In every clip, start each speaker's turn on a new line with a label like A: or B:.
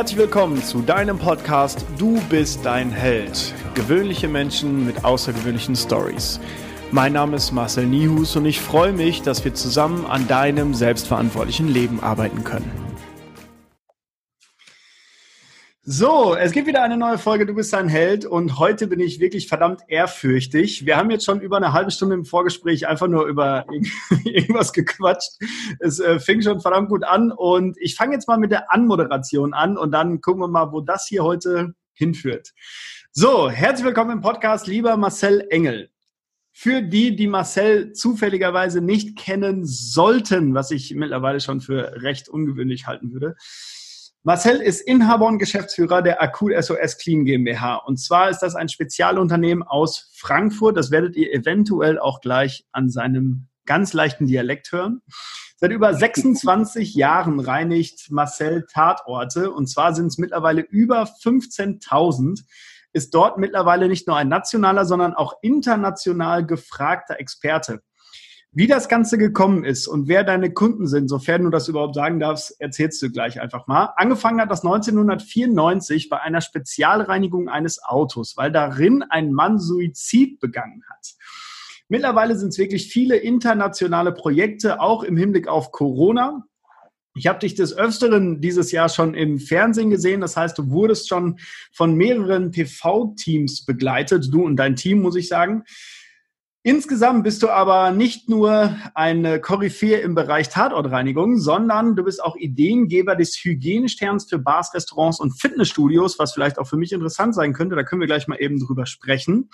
A: Herzlich willkommen zu deinem Podcast Du bist dein Held. Gewöhnliche Menschen mit außergewöhnlichen Stories. Mein Name ist Marcel Nihus und ich freue mich, dass wir zusammen an deinem selbstverantwortlichen Leben arbeiten können. So, es gibt wieder eine neue Folge Du bist ein Held und heute bin ich wirklich verdammt ehrfürchtig. Wir haben jetzt schon über eine halbe Stunde im Vorgespräch einfach nur über irgendwas gequatscht. Es äh, fing schon verdammt gut an und ich fange jetzt mal mit der Anmoderation an und dann gucken wir mal, wo das hier heute hinführt. So, herzlich willkommen im Podcast, lieber Marcel Engel. Für die, die Marcel zufälligerweise nicht kennen sollten, was ich mittlerweile schon für recht ungewöhnlich halten würde, Marcel ist Inhaber und Geschäftsführer der Akut SOS Clean GmbH. Und zwar ist das ein Spezialunternehmen aus Frankfurt. Das werdet ihr eventuell auch gleich an seinem ganz leichten Dialekt hören. Seit über 26 Jahren reinigt Marcel Tatorte. Und zwar sind es mittlerweile über 15.000. Ist dort mittlerweile nicht nur ein nationaler, sondern auch international gefragter Experte. Wie das Ganze gekommen ist und wer deine Kunden sind, sofern du das überhaupt sagen darfst, erzählst du gleich einfach mal. Angefangen hat das 1994 bei einer Spezialreinigung eines Autos, weil darin ein Mann Suizid begangen hat. Mittlerweile sind es wirklich viele internationale Projekte, auch im Hinblick auf Corona. Ich habe dich des Öfteren dieses Jahr schon im Fernsehen gesehen. Das heißt, du wurdest schon von mehreren TV-Teams begleitet, du und dein Team, muss ich sagen. Insgesamt bist du aber nicht nur eine Koryphäe im Bereich Tatortreinigung, sondern du bist auch Ideengeber des Hygienesterns für Bars, Restaurants und Fitnessstudios, was vielleicht auch für mich interessant sein könnte. Da können wir gleich mal eben drüber sprechen.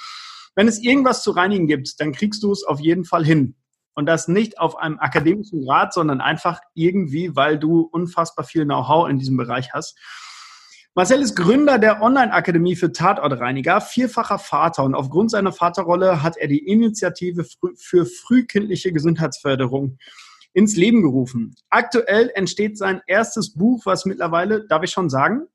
A: Wenn es irgendwas zu reinigen gibt, dann kriegst du es auf jeden Fall hin. Und das nicht auf einem akademischen Grad, sondern einfach irgendwie, weil du unfassbar viel Know-how in diesem Bereich hast. Marcel ist Gründer der Online-Akademie für Tatortreiniger, vierfacher Vater und aufgrund seiner Vaterrolle hat er die Initiative für frühkindliche Gesundheitsförderung ins Leben gerufen. Aktuell entsteht sein erstes Buch, was mittlerweile, darf ich schon sagen,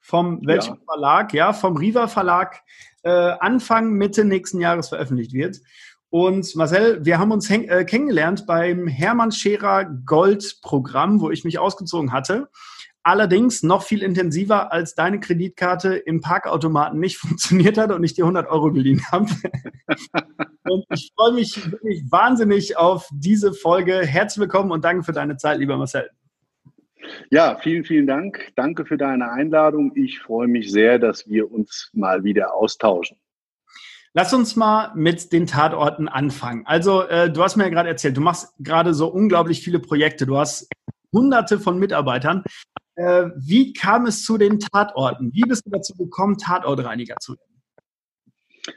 A: vom welchem ja. Verlag? Ja, vom Riva Verlag äh, Anfang, Mitte nächsten Jahres veröffentlicht wird. Und Marcel, wir haben uns äh, kennengelernt beim Hermann Scherer Gold Programm, wo ich mich ausgezogen hatte. Allerdings noch viel intensiver, als deine Kreditkarte im Parkautomaten nicht funktioniert hat und ich dir 100 Euro geliehen habe. und ich freue mich wirklich wahnsinnig auf diese Folge. Herzlich willkommen und danke für deine Zeit, lieber Marcel.
B: Ja, vielen, vielen Dank. Danke für deine Einladung. Ich freue mich sehr, dass wir uns mal wieder austauschen.
A: Lass uns mal mit den Tatorten anfangen. Also, äh, du hast mir ja gerade erzählt, du machst gerade so unglaublich viele Projekte. Du hast hunderte von Mitarbeitern. Äh, wie kam es zu den Tatorten? Wie bist du dazu gekommen, Tatortreiniger zu werden?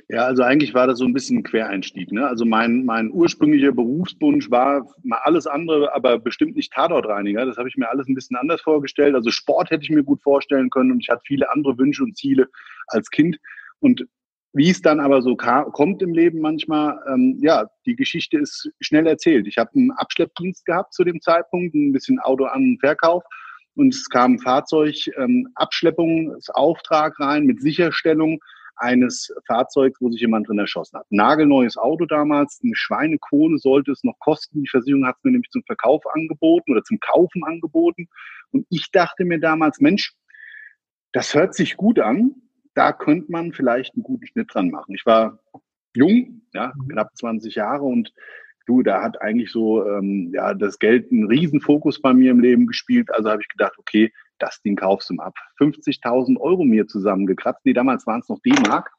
B: Ja, also eigentlich war das so ein bisschen ein Quereinstieg. Ne? Also mein, mein ursprünglicher Berufswunsch war mal alles andere, aber bestimmt nicht Tatortreiniger. Das habe ich mir alles ein bisschen anders vorgestellt. Also Sport hätte ich mir gut vorstellen können und ich hatte viele andere Wünsche und Ziele als Kind. Und wie es dann aber so kommt im Leben manchmal, ähm, ja, die Geschichte ist schnell erzählt. Ich habe einen Abschleppdienst gehabt zu dem Zeitpunkt, ein bisschen Auto an und Verkauf und es kam Fahrzeugabschleppungsauftrag ähm, rein mit Sicherstellung eines Fahrzeugs, wo sich jemand drin erschossen hat. Nagelneues Auto damals, eine Schweinekohle sollte es noch kosten. Die Versicherung hat es mir nämlich zum Verkauf angeboten oder zum Kaufen angeboten. Und ich dachte mir damals, Mensch, das hört sich gut an. Da könnte man vielleicht einen guten Schnitt dran machen. Ich war jung, ja, mhm. knapp 20 Jahre und du, da hat eigentlich so ähm, ja das Geld einen Riesenfokus bei mir im Leben gespielt. Also habe ich gedacht, okay, das Ding kaufst du ab. 50.000 Euro mir zusammengekratzt. Nee, damals waren es noch D-Mark.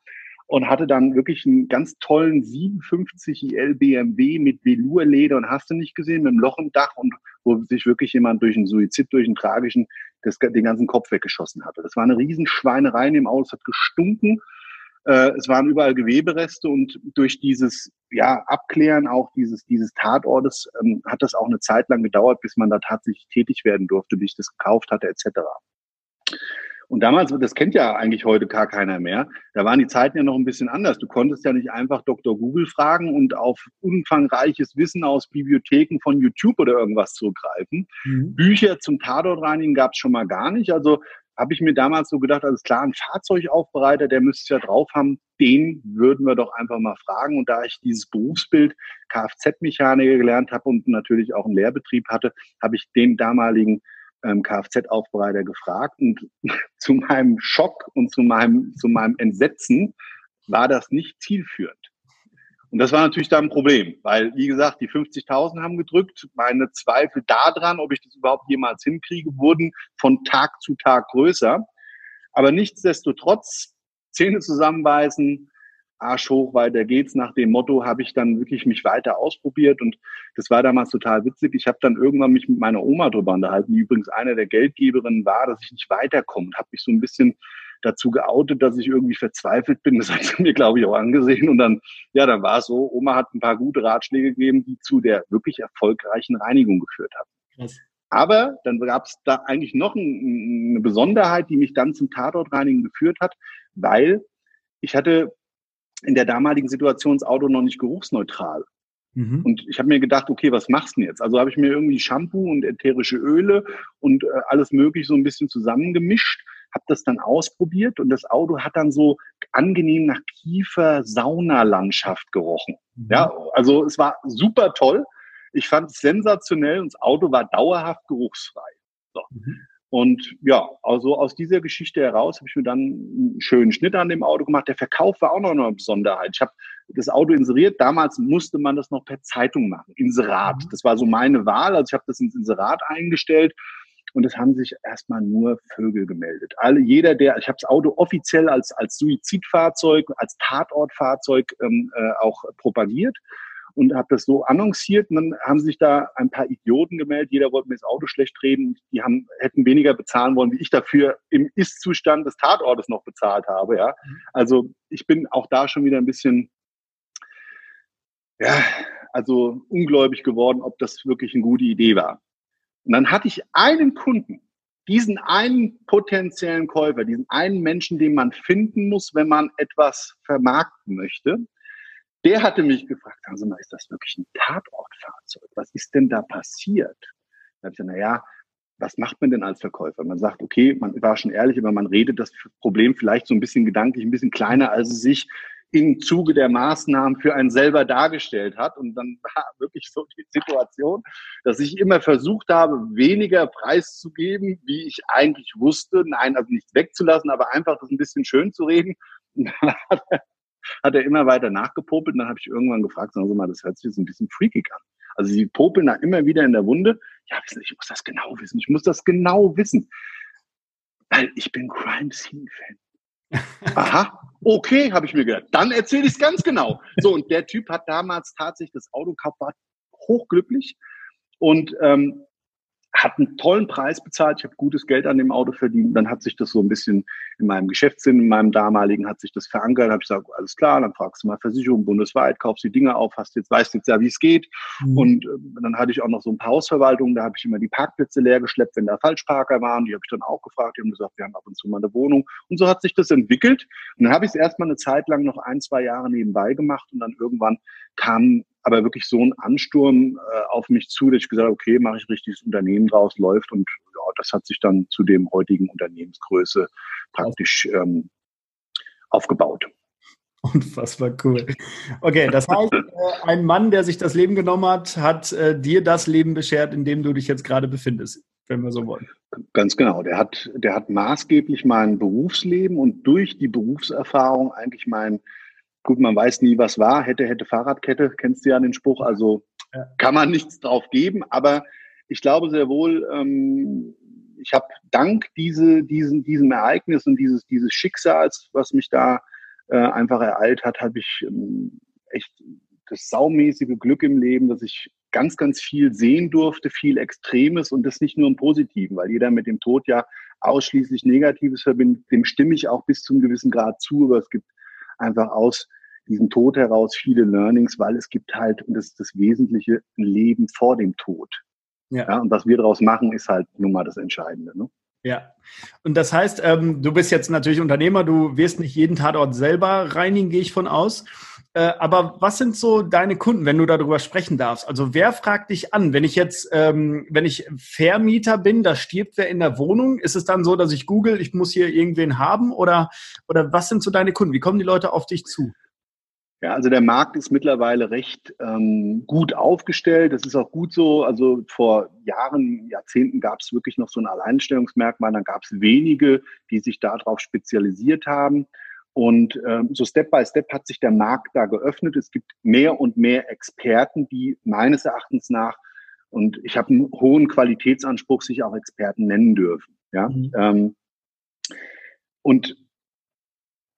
B: Und hatte dann wirklich einen ganz tollen 57 IL BMW mit Velourleder und hast du nicht gesehen, mit einem Loch im Dach und wo sich wirklich jemand durch einen Suizid, durch einen tragischen, das, den ganzen Kopf weggeschossen hatte. Das war eine Riesenschweinerei in dem Auto, es hat gestunken äh, es waren überall Gewebereste und durch dieses ja, Abklären auch dieses, dieses Tatortes ähm, hat das auch eine Zeit lang gedauert, bis man da tatsächlich tätig werden durfte, bis ich das gekauft hatte, etc. Und damals, das kennt ja eigentlich heute gar keiner mehr, da waren die Zeiten ja noch ein bisschen anders. Du konntest ja nicht einfach Dr. Google fragen und auf umfangreiches Wissen aus Bibliotheken von YouTube oder irgendwas zurückgreifen. Mhm. Bücher zum Tatortreinigen gab es schon mal gar nicht. Also habe ich mir damals so gedacht, alles klar, ein Fahrzeugaufbereiter, der müsste ja drauf haben, den würden wir doch einfach mal fragen. Und da ich dieses Berufsbild Kfz-Mechaniker gelernt habe und natürlich auch einen Lehrbetrieb hatte, habe ich den damaligen ähm, Kfz-Aufbereiter gefragt und zu meinem Schock und zu meinem, zu meinem Entsetzen war das nicht zielführend. Und das war natürlich dann ein Problem, weil, wie gesagt, die 50.000 haben gedrückt. Meine Zweifel daran, ob ich das überhaupt jemals hinkriege, wurden von Tag zu Tag größer. Aber nichtsdestotrotz, Zähne zusammenbeißen, Arsch hoch, weiter geht's. Nach dem Motto habe ich dann wirklich mich weiter ausprobiert und das war damals total witzig. Ich habe dann irgendwann mich mit meiner Oma drüber unterhalten, die übrigens eine der Geldgeberinnen war, dass ich nicht weiterkomme und habe mich so ein bisschen dazu geoutet, dass ich irgendwie verzweifelt bin. Das hat sie mir, glaube ich, auch angesehen. Und dann, ja, dann war es so, Oma hat ein paar gute Ratschläge gegeben, die zu der wirklich erfolgreichen Reinigung geführt haben. Krass. Aber dann gab es da eigentlich noch ein, eine Besonderheit, die mich dann zum Tatortreinigen geführt hat, weil ich hatte in der damaligen Situation das Auto noch nicht geruchsneutral. Mhm. Und ich habe mir gedacht, okay, was machst du denn jetzt? Also habe ich mir irgendwie Shampoo und ätherische Öle und äh, alles mögliche so ein bisschen zusammengemischt, habe das dann ausprobiert und das Auto hat dann so angenehm nach Kiefer Saunalandschaft gerochen. Mhm. Ja, also es war super toll. Ich fand es sensationell und das Auto war dauerhaft geruchsfrei. So. Mhm. Und ja, also aus dieser Geschichte heraus habe ich mir dann einen schönen Schnitt an dem Auto gemacht. Der Verkauf war auch noch eine Besonderheit. Ich habe das Auto inseriert. Damals musste man das noch per Zeitung machen, Inserat. Mhm. Das war so meine Wahl. Also ich habe das ins Inserat eingestellt und es haben sich erstmal nur Vögel gemeldet. Alle, jeder, der, ich habe das Auto offiziell als als Suizidfahrzeug, als Tatortfahrzeug ähm, äh, auch propagiert und habe das so annonciert. Und dann haben sich da ein paar Idioten gemeldet. Jeder wollte mir das Auto schlecht reden. Die haben, hätten weniger bezahlen wollen, wie ich dafür im Ist-Zustand des Tatortes noch bezahlt habe. Ja, also ich bin auch da schon wieder ein bisschen, ja, also ungläubig geworden, ob das wirklich eine gute Idee war. Und dann hatte ich einen Kunden, diesen einen potenziellen Käufer, diesen einen Menschen, den man finden muss, wenn man etwas vermarkten möchte. Der hatte mich gefragt, sagen Sie mal, ist das wirklich ein Tatortfahrzeug? Was ist denn da passiert? Da habe ich gesagt, na ja, was macht man denn als Verkäufer? Man sagt, okay, man war schon ehrlich, aber man redet das Problem vielleicht so ein bisschen gedanklich, ein bisschen kleiner, als es sich im Zuge der Maßnahmen für einen selber dargestellt hat. Und dann war wirklich so die Situation, dass ich immer versucht habe, weniger Preis zu geben, wie ich eigentlich wusste. Nein, also nichts wegzulassen, aber einfach das ein bisschen schön zu reden. Und dann hat er hat er immer weiter nachgepopelt und dann habe ich irgendwann gefragt, sagen Sie mal, das hört sich jetzt ein bisschen freakig an. Also sie popeln da immer wieder in der Wunde. Ja, wissen, ich muss das genau wissen. Ich muss das genau wissen. Weil ich bin Crime Scene Fan. Aha, okay, habe ich mir gedacht. Dann erzähle ich es ganz genau. So, und der Typ hat damals tatsächlich das Auto gekauft, war hochglücklich. Und ähm, hat einen tollen Preis bezahlt, ich habe gutes Geld an dem Auto verdient. Dann hat sich das so ein bisschen in meinem Geschäftssinn, in meinem damaligen, hat sich das verankert. habe ich gesagt, alles klar, dann fragst du mal Versicherung bundesweit, kaufst die Dinge auf, hast jetzt, weißt jetzt ja, wie es geht. Mhm. Und äh, dann hatte ich auch noch so ein paar Hausverwaltungen, da habe ich immer die Parkplätze leer geschleppt, wenn da Falschparker waren. Die habe ich dann auch gefragt, die haben gesagt, wir haben ab und zu mal eine Wohnung. Und so hat sich das entwickelt. Und dann habe ich es erstmal eine Zeit lang noch ein, zwei Jahre nebenbei gemacht und dann irgendwann kam aber wirklich so ein Ansturm äh, auf mich zu, dass ich gesagt habe, okay, mache ich richtiges Unternehmen draus, läuft und ja, das hat sich dann zu dem heutigen Unternehmensgröße praktisch ähm, aufgebaut.
A: Unfassbar cool. Okay, das heißt, äh, ein Mann, der sich das Leben genommen hat, hat äh, dir das Leben beschert, in dem du dich jetzt gerade befindest, wenn wir so wollen.
B: Ganz genau. Der hat, der hat maßgeblich mein Berufsleben und durch die Berufserfahrung eigentlich mein gut, man weiß nie, was war. Hätte, hätte Fahrradkette, kennst du ja den Spruch. Also ja. kann man nichts drauf geben. Aber ich glaube sehr wohl, ähm, ich habe dank diese, diesen, diesem Ereignis und dieses, dieses Schicksals, was mich da äh, einfach ereilt hat, habe ich ähm, echt das saumäßige Glück im Leben, dass ich ganz, ganz viel sehen durfte, viel Extremes und das nicht nur im Positiven, weil jeder mit dem Tod ja ausschließlich Negatives verbindet. Dem stimme ich auch bis zum gewissen Grad zu, aber es gibt einfach aus diesem Tod heraus viele Learnings, weil es gibt halt, und das ist das Wesentliche, ein Leben vor dem Tod. Ja. ja und was wir daraus machen, ist halt nun mal das Entscheidende. Ne?
A: Ja, und das heißt, ähm, du bist jetzt natürlich Unternehmer, du wirst nicht jeden Tatort selber reinigen, gehe ich von aus. Äh, aber was sind so deine Kunden, wenn du darüber sprechen darfst? Also wer fragt dich an? Wenn ich jetzt, ähm, wenn ich Vermieter bin, da stirbt wer in der Wohnung, ist es dann so, dass ich google, ich muss hier irgendwen haben? Oder, oder was sind so deine Kunden? Wie kommen die Leute auf dich zu?
B: Ja, also der Markt ist mittlerweile recht ähm, gut aufgestellt. Das ist auch gut so. Also vor Jahren, Jahrzehnten gab es wirklich noch so ein Alleinstellungsmerkmal. Dann gab es wenige, die sich darauf spezialisiert haben. Und ähm, so Step by Step hat sich der Markt da geöffnet. Es gibt mehr und mehr Experten, die meines Erachtens nach, und ich habe einen hohen Qualitätsanspruch, sich auch Experten nennen dürfen. Ja? Mhm. Ähm, und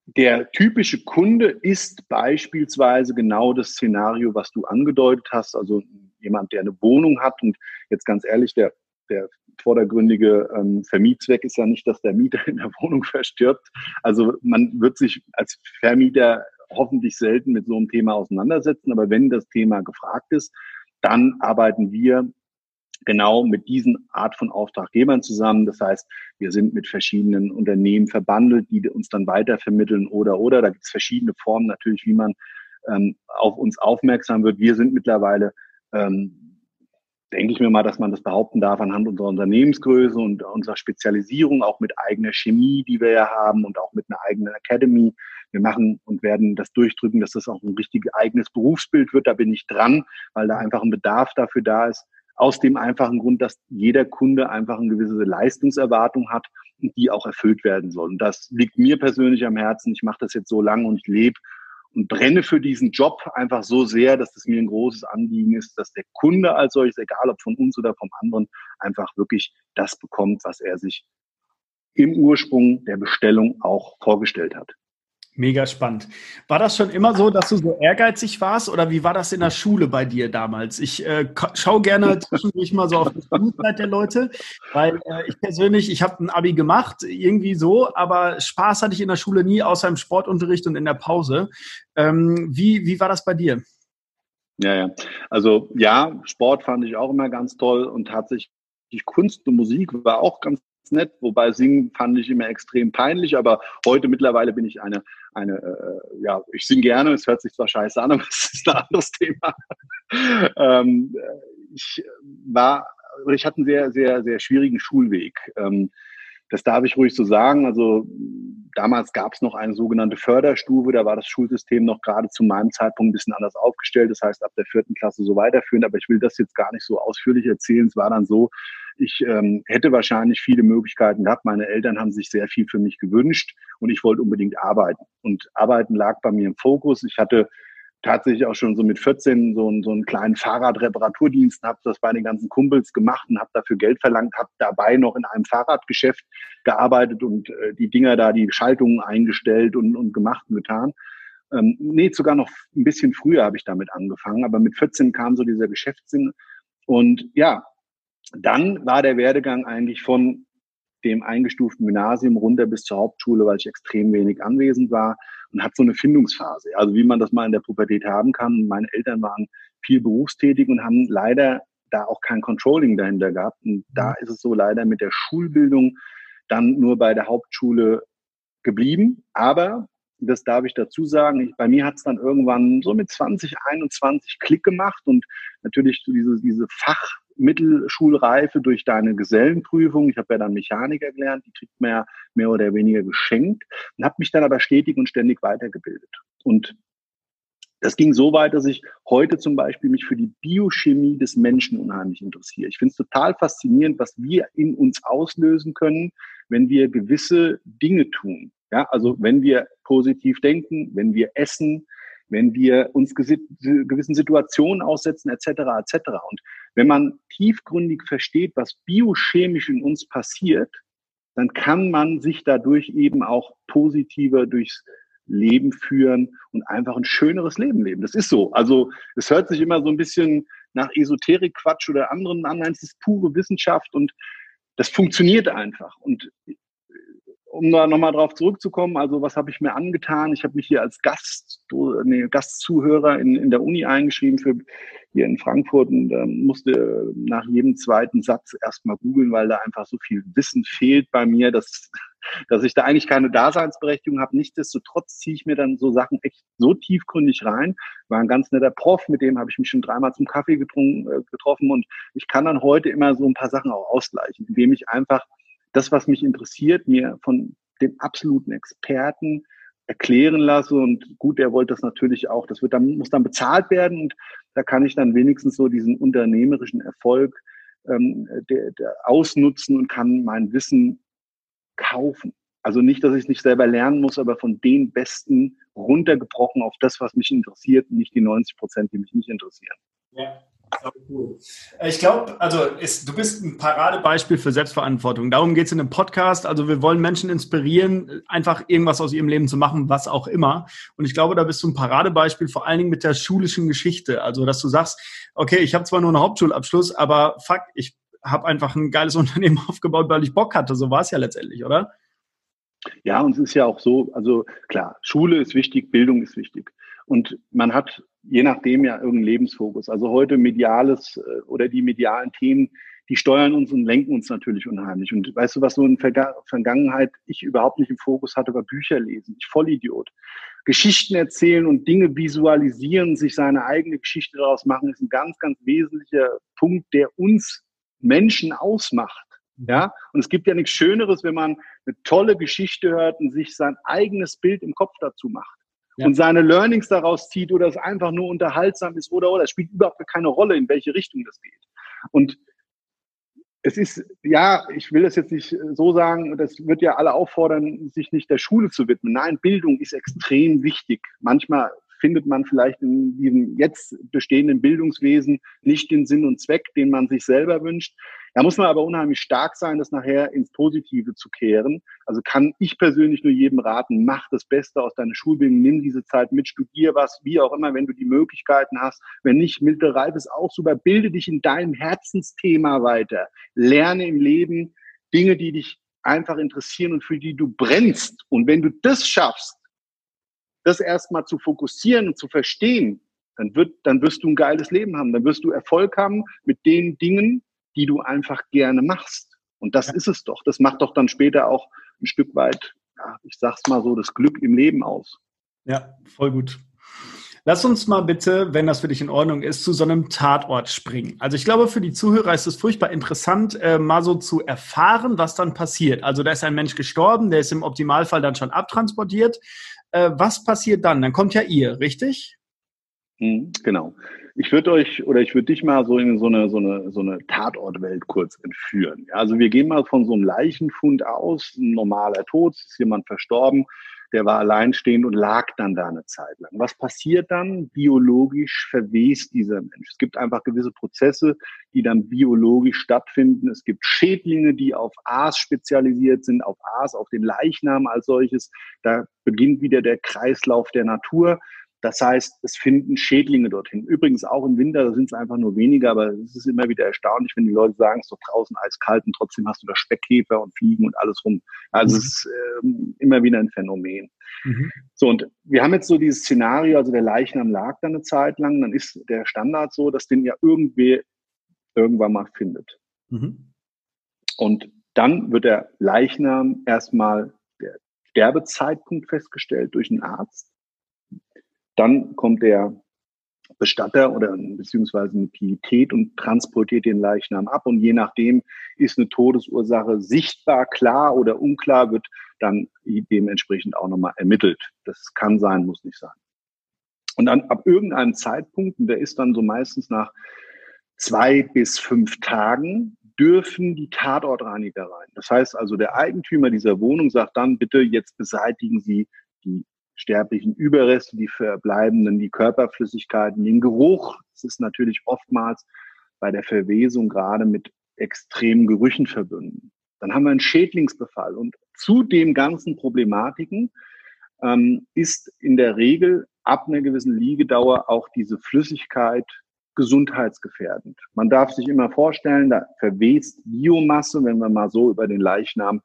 B: der typische Kunde ist beispielsweise genau das Szenario, was du angedeutet hast. Also jemand, der eine Wohnung hat und jetzt ganz ehrlich, der, der vordergründige ähm, Vermietzweck ist ja nicht, dass der Mieter in der Wohnung verstirbt. Also man wird sich als Vermieter hoffentlich selten mit so einem Thema auseinandersetzen. Aber wenn das Thema gefragt ist, dann arbeiten wir genau mit diesen Art von Auftraggebern zusammen. Das heißt, wir sind mit verschiedenen Unternehmen verbandelt, die uns dann weitervermitteln oder oder. Da gibt es verschiedene Formen natürlich, wie man ähm, auf uns aufmerksam wird. Wir sind mittlerweile, ähm, denke ich mir mal, dass man das behaupten darf, anhand unserer Unternehmensgröße und unserer Spezialisierung, auch mit eigener Chemie, die wir ja haben und auch mit einer eigenen Academy. Wir machen und werden das durchdrücken, dass das auch ein richtig eigenes Berufsbild wird. Da bin ich dran, weil da einfach ein Bedarf dafür da ist. Aus dem einfachen Grund, dass jeder Kunde einfach eine gewisse Leistungserwartung hat und die auch erfüllt werden soll. Und das liegt mir persönlich am Herzen. Ich mache das jetzt so lange und ich lebe und brenne für diesen Job einfach so sehr, dass es mir ein großes Anliegen ist, dass der Kunde als solches, egal ob von uns oder vom anderen, einfach wirklich das bekommt, was er sich im Ursprung der Bestellung auch vorgestellt hat.
A: Mega spannend. War das schon immer so, dass du so ehrgeizig warst oder wie war das in der Schule bei dir damals? Ich äh, schaue gerne zwischendurch mal so auf die Schulzeit der Leute, weil äh, ich persönlich, ich habe ein Abi gemacht, irgendwie so, aber Spaß hatte ich in der Schule nie, außer im Sportunterricht und in der Pause. Ähm, wie, wie war das bei dir?
B: Ja, ja. Also ja, Sport fand ich auch immer ganz toll und tatsächlich Kunst und Musik war auch ganz nett, wobei Singen fand ich immer extrem peinlich, aber heute mittlerweile bin ich eine, eine äh, ja, ich singe gerne, es hört sich zwar scheiße an, aber es ist ein anderes Thema. ähm, ich war, oder ich hatte einen sehr, sehr, sehr schwierigen Schulweg. Ähm, das darf ich ruhig so sagen. Also damals gab es noch eine sogenannte Förderstufe, da war das Schulsystem noch gerade zu meinem Zeitpunkt ein bisschen anders aufgestellt. Das heißt, ab der vierten Klasse so weiterführend. Aber ich will das jetzt gar nicht so ausführlich erzählen. Es war dann so, ich ähm, hätte wahrscheinlich viele Möglichkeiten gehabt. Meine Eltern haben sich sehr viel für mich gewünscht und ich wollte unbedingt arbeiten. Und arbeiten lag bei mir im Fokus. Ich hatte tatsächlich auch schon so mit 14 so, einen, so einen kleinen Fahrradreparaturdienst, habe das bei den ganzen Kumpels gemacht und habe dafür Geld verlangt, habe dabei noch in einem Fahrradgeschäft gearbeitet und äh, die Dinger da, die Schaltungen eingestellt und, und gemacht und getan. Ähm, nee, sogar noch ein bisschen früher habe ich damit angefangen, aber mit 14 kam so dieser Geschäftssinn. Und ja, dann war der Werdegang eigentlich von dem eingestuften Gymnasium runter bis zur Hauptschule, weil ich extrem wenig anwesend war und hat so eine Findungsphase. Also wie man das mal in der Pubertät haben kann. Meine Eltern waren viel berufstätig und haben leider da auch kein Controlling dahinter gehabt. Und da ist es so leider mit der Schulbildung dann nur bei der Hauptschule geblieben. Aber das darf ich dazu sagen. Ich, bei mir hat es dann irgendwann so mit 20, 21 Klick gemacht und natürlich so diese, diese Fach, Mittelschulreife durch deine Gesellenprüfung. Ich habe ja dann Mechaniker gelernt, die kriegt man ja mehr oder weniger geschenkt und habe mich dann aber stetig und ständig weitergebildet. Und das ging so weit, dass ich heute zum Beispiel mich für die Biochemie des Menschen unheimlich interessiere. Ich finde es total faszinierend, was wir in uns auslösen können, wenn wir gewisse Dinge tun. Ja, also wenn wir positiv denken, wenn wir essen, wenn wir uns gewissen Situationen aussetzen, etc., etc. Und wenn man tiefgründig versteht, was biochemisch in uns passiert, dann kann man sich dadurch eben auch positiver durchs Leben führen und einfach ein schöneres Leben leben. Das ist so. Also es hört sich immer so ein bisschen nach Esoterik-Quatsch oder anderen an. Nein, es ist pure Wissenschaft und das funktioniert einfach. Und um da nochmal drauf zurückzukommen, also was habe ich mir angetan? Ich habe mich hier als Gast, nee, Gastzuhörer in, in der Uni eingeschrieben für hier in Frankfurt und ähm, musste nach jedem zweiten Satz erstmal googeln, weil da einfach so viel Wissen fehlt bei mir, dass, dass ich da eigentlich keine Daseinsberechtigung habe. Nichtsdestotrotz ziehe ich mir dann so Sachen echt so tiefgründig rein. War ein ganz netter Prof, mit dem habe ich mich schon dreimal zum Kaffee getrunken, äh, getroffen und ich kann dann heute immer so ein paar Sachen auch ausgleichen, indem ich einfach das, was mich interessiert, mir von den absoluten Experten erklären lasse und gut, der wollte das natürlich auch, das wird dann, muss dann bezahlt werden und da kann ich dann wenigstens so diesen unternehmerischen Erfolg ähm, der, der ausnutzen und kann mein Wissen kaufen. Also nicht, dass ich es nicht selber lernen muss, aber von den Besten runtergebrochen auf das, was mich interessiert, nicht die 90 Prozent, die mich nicht interessieren.
A: Ja. Äh, ich glaube, also ist, du bist ein Paradebeispiel für Selbstverantwortung. Darum geht es in dem Podcast. Also wir wollen Menschen inspirieren, einfach irgendwas aus ihrem Leben zu machen, was auch immer. Und ich glaube, da bist du ein Paradebeispiel, vor allen Dingen mit der schulischen Geschichte. Also dass du sagst, okay, ich habe zwar nur einen Hauptschulabschluss, aber fuck, ich habe einfach ein geiles Unternehmen aufgebaut, weil ich Bock hatte. So war es ja letztendlich, oder?
B: Ja, und es ist ja auch so, also klar, Schule ist wichtig, Bildung ist wichtig. Und man hat je nachdem ja irgendeinen Lebensfokus. Also heute mediales äh, oder die medialen Themen, die steuern uns und lenken uns natürlich unheimlich. Und weißt du, was so in der Vergangenheit ich überhaupt nicht im Fokus hatte, war Bücher lesen. Ich Vollidiot. Geschichten erzählen und Dinge visualisieren, sich seine eigene Geschichte daraus machen, ist ein ganz, ganz wesentlicher Punkt, der uns Menschen ausmacht. Ja, und es gibt ja nichts Schöneres, wenn man eine tolle Geschichte hört und sich sein eigenes Bild im Kopf dazu macht und seine Learnings daraus zieht oder es einfach nur unterhaltsam ist oder oder. Es spielt überhaupt keine Rolle, in welche Richtung das geht. Und es ist, ja, ich will das jetzt nicht so sagen, das wird ja alle auffordern, sich nicht der Schule zu widmen. Nein, Bildung ist extrem wichtig. Manchmal findet man vielleicht in diesem jetzt bestehenden Bildungswesen nicht den Sinn und Zweck, den man sich selber wünscht. Da muss man aber unheimlich stark sein, das nachher ins Positive zu kehren. Also kann ich persönlich nur jedem raten, mach das Beste aus deiner Schulbildung, nimm diese Zeit mit, studier was, wie auch immer, wenn du die Möglichkeiten hast. Wenn nicht, Milde Reif ist auch super. Bilde dich in deinem Herzensthema weiter. Lerne im Leben Dinge, die dich einfach interessieren und für die du brennst. Und wenn du das schaffst, das erstmal zu fokussieren und zu verstehen, dann, wird, dann wirst du ein geiles Leben haben. Dann wirst du Erfolg haben mit den Dingen, die du einfach gerne machst. Und das ja. ist es doch. Das macht doch dann später auch ein Stück weit, ja, ich sag's mal so, das Glück im Leben aus.
A: Ja, voll gut. Lass uns mal bitte, wenn das für dich in Ordnung ist, zu so einem Tatort springen. Also ich glaube, für die Zuhörer ist es furchtbar interessant, äh, mal so zu erfahren, was dann passiert. Also da ist ein Mensch gestorben, der ist im Optimalfall dann schon abtransportiert. Äh, was passiert dann? Dann kommt ja ihr, richtig?
B: Hm, genau. Ich würde euch oder ich würde dich mal so in so eine, so eine, so eine Tatortwelt kurz entführen. also wir gehen mal von so einem Leichenfund aus, ein normaler Tod, ist jemand verstorben, der war alleinstehend und lag dann da eine Zeit lang. Was passiert dann? Biologisch verwest dieser Mensch. Es gibt einfach gewisse Prozesse, die dann biologisch stattfinden. Es gibt Schädlinge, die auf Aas spezialisiert sind, auf Aas, auf den Leichnam als solches. Da beginnt wieder der Kreislauf der Natur. Das heißt, es finden Schädlinge dorthin. Übrigens auch im Winter, da sind es einfach nur weniger, aber es ist immer wieder erstaunlich, wenn die Leute sagen, es ist doch draußen eiskalt und trotzdem hast du da Speckkäfer und Fliegen und alles rum. Also mhm. es ist äh, immer wieder ein Phänomen. Mhm. So, und wir haben jetzt so dieses Szenario, also der Leichnam lag da eine Zeit lang, dann ist der Standard so, dass den ja irgendwer irgendwann mal findet. Mhm. Und dann wird der Leichnam erstmal der Sterbezeitpunkt festgestellt durch einen Arzt. Dann kommt der Bestatter oder beziehungsweise eine Pietät und transportiert den Leichnam ab. Und je nachdem ist eine Todesursache sichtbar, klar oder unklar, wird dann dementsprechend auch nochmal ermittelt. Das kann sein, muss nicht sein. Und dann ab irgendeinem Zeitpunkt, und der ist dann so meistens nach zwei bis fünf Tagen, dürfen die Tatortreiniger rein. Das heißt also, der Eigentümer dieser Wohnung sagt dann, bitte jetzt beseitigen Sie die sterblichen Überreste, die verbleibenden, die Körperflüssigkeiten, den Geruch. Es ist natürlich oftmals bei der Verwesung gerade mit extremen Gerüchen verbunden. Dann haben wir einen Schädlingsbefall und zu den ganzen Problematiken ähm, ist in der Regel ab einer gewissen Liegedauer auch diese Flüssigkeit gesundheitsgefährdend. Man darf sich immer vorstellen, da verwest Biomasse, wenn wir mal so über den Leichnam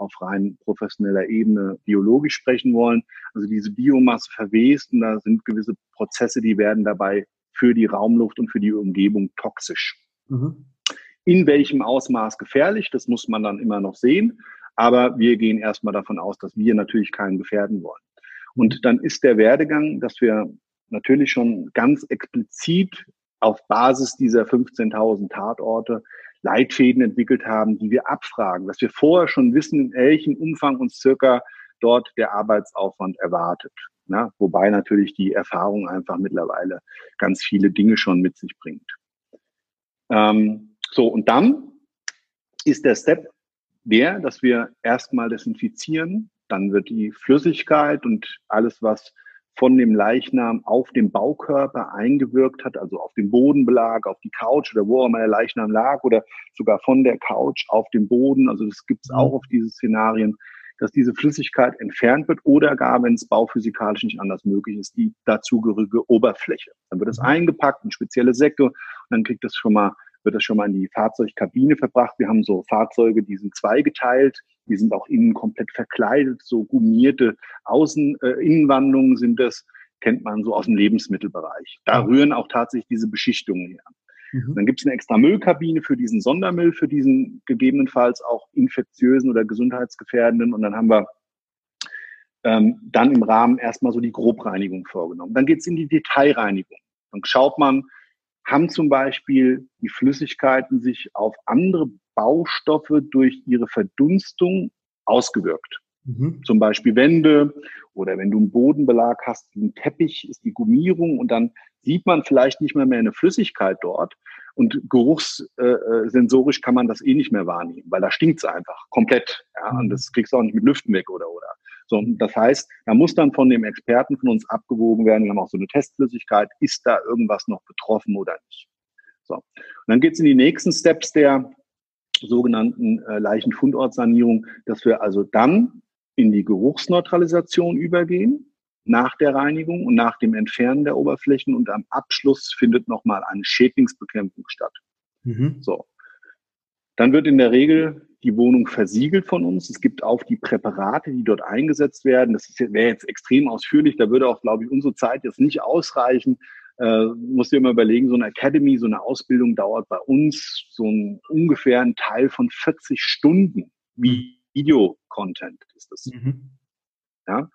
B: auf rein professioneller Ebene biologisch sprechen wollen. Also diese Biomasse verwest und da sind gewisse Prozesse, die werden dabei für die Raumluft und für die Umgebung toxisch. Mhm. In welchem Ausmaß gefährlich, das muss man dann immer noch sehen. Aber wir gehen erstmal davon aus, dass wir natürlich keinen gefährden wollen. Und dann ist der Werdegang, dass wir natürlich schon ganz explizit auf Basis dieser 15.000 Tatorte Leitfäden entwickelt haben, die wir abfragen, dass wir vorher schon wissen, in welchem Umfang uns circa dort der Arbeitsaufwand erwartet. Ja, wobei natürlich die Erfahrung einfach mittlerweile ganz viele Dinge schon mit sich bringt. Ähm, so, und dann ist der Step der, dass wir erstmal desinfizieren, dann wird die Flüssigkeit und alles, was von dem Leichnam auf dem Baukörper eingewirkt hat, also auf den Bodenbelag, auf die Couch oder wo auch immer der Leichnam lag oder sogar von der Couch auf dem Boden. Also das gibt es mhm. auch auf diese Szenarien, dass diese Flüssigkeit entfernt wird oder gar, wenn es bauphysikalisch nicht anders möglich ist, die dazugehörige Oberfläche. Dann wird es mhm. eingepackt in spezielle Säcke und dann kriegt das schon mal wird das schon mal in die Fahrzeugkabine verbracht. Wir haben so Fahrzeuge, die sind zweigeteilt, die sind auch innen komplett verkleidet, so gummierte Außen, äh, Innenwandlungen sind das, kennt man so aus dem Lebensmittelbereich. Da rühren auch tatsächlich diese Beschichtungen her. Mhm. Dann gibt es eine extra Müllkabine für diesen Sondermüll, für diesen gegebenenfalls auch infektiösen oder gesundheitsgefährdenden. Und dann haben wir ähm, dann im Rahmen erstmal so die Grobreinigung vorgenommen. Dann geht es in die Detailreinigung. Dann schaut man, haben zum Beispiel die Flüssigkeiten sich auf andere Baustoffe durch ihre Verdunstung ausgewirkt. Mhm. Zum Beispiel Wände oder wenn du einen Bodenbelag hast, wie ein Teppich, ist die Gummierung und dann sieht man vielleicht nicht mehr, mehr eine Flüssigkeit dort und geruchssensorisch äh, kann man das eh nicht mehr wahrnehmen, weil da stinkt es einfach komplett. Ja, und mhm. das kriegst du auch nicht mit Lüften weg oder oder. So, das heißt, da muss dann von dem Experten von uns abgewogen werden. Wir haben auch so eine Testflüssigkeit. Ist da irgendwas noch betroffen oder nicht? So. Und dann geht es in die nächsten Steps der sogenannten äh, Leichenfundortsanierung, dass wir also dann in die Geruchsneutralisation übergehen nach der Reinigung und nach dem Entfernen der Oberflächen und am Abschluss findet nochmal eine Schädlingsbekämpfung statt. Mhm. So. Dann wird in der Regel die Wohnung versiegelt von uns. Es gibt auch die Präparate, die dort eingesetzt werden. Das wäre jetzt extrem ausführlich. Da würde auch, glaube ich, unsere Zeit jetzt nicht ausreichen. Äh, musst dir immer überlegen, so eine Academy, so eine Ausbildung dauert bei uns so ein, ungefähr ein Teil von 40 Stunden Video-Content ist das. Mhm. Ja?